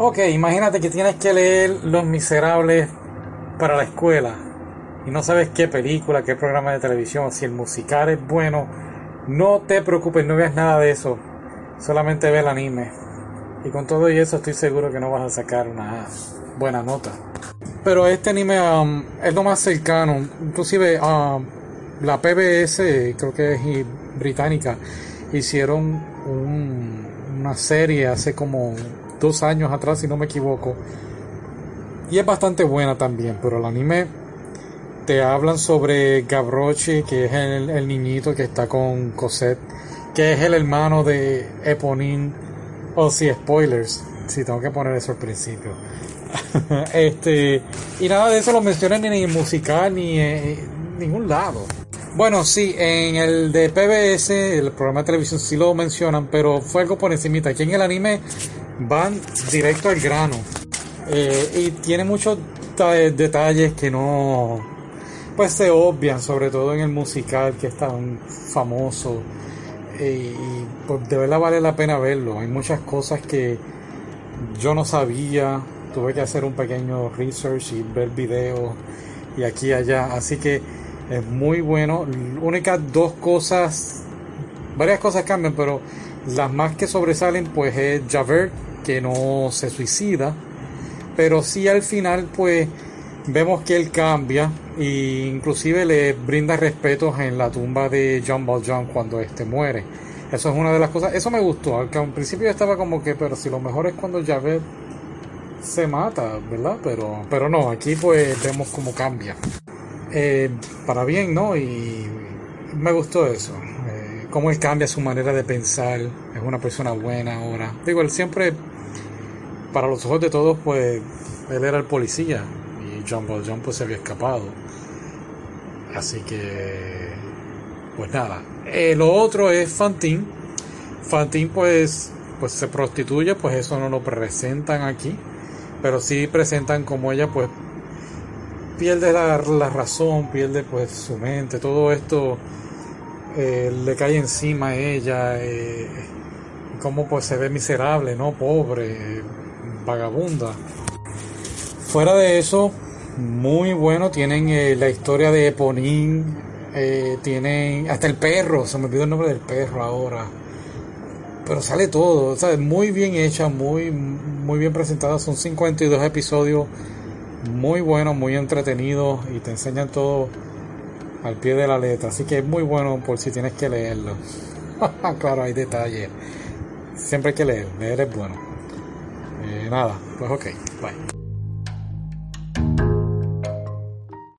Ok, imagínate que tienes que leer Los Miserables para la escuela y no sabes qué película, qué programa de televisión, si el musical es bueno. No te preocupes, no veas nada de eso. Solamente ve el anime. Y con todo y eso estoy seguro que no vas a sacar una buena nota. Pero este anime um, es lo más cercano. Inclusive um, la PBS, creo que es británica, hicieron una serie hace como dos años atrás, si no me equivoco. Y es bastante buena también, pero el anime te hablan sobre Gabrochi, que es el, niñito que está con Cosette, que es el hermano de Eponine. Oh, si spoilers, si tengo que poner eso al principio. este, y nada de eso lo mencionan ni en el musical ni en ningún lado. Bueno, sí, en el de PBS, el programa de televisión sí lo mencionan, pero fue algo por encimita. Aquí en el anime van directo al grano. Eh, y tiene muchos detalles que no, pues se obvian, sobre todo en el musical que es tan famoso. Eh, y pues de verdad vale la pena verlo. Hay muchas cosas que yo no sabía. Tuve que hacer un pequeño research y ver videos y aquí y allá. Así que es muy bueno. Únicas dos cosas, varias cosas cambian, pero las más que sobresalen pues es Javert que no se suicida, pero sí al final pues vemos que él cambia e inclusive le brinda respetos en la tumba de John Valjean cuando este muere. Eso es una de las cosas, eso me gustó, aunque al principio estaba como que, pero si lo mejor es cuando Javert se mata, ¿verdad? Pero, pero no, aquí pues vemos cómo cambia. Eh, para bien, ¿no? Y me gustó eso. Eh, cómo él cambia su manera de pensar. Es una persona buena ahora. Digo, él siempre, para los ojos de todos, pues él era el policía. Y John Valjean pues se había escapado. Así que, pues nada. Eh, lo otro es Fantine. Fantine pues, pues se prostituye, pues eso no lo presentan aquí. Pero sí presentan como ella pues pierde la, razón, pierde pues su mente, todo esto eh, le cae encima a ella, eh, como pues se ve miserable, ¿no? Pobre, vagabunda. Fuera de eso, muy bueno, tienen eh, la historia de Eponín, tienen hasta el perro, se me olvidó el nombre del perro ahora. Pero sale todo, muy bien hecha, muy, muy bien presentada. Son 52 episodios muy bueno, muy entretenido y te enseñan todo al pie de la letra. Así que es muy bueno por si tienes que leerlo. claro, hay detalles. Siempre hay que leer, leer es bueno. Eh, nada, pues ok, bye.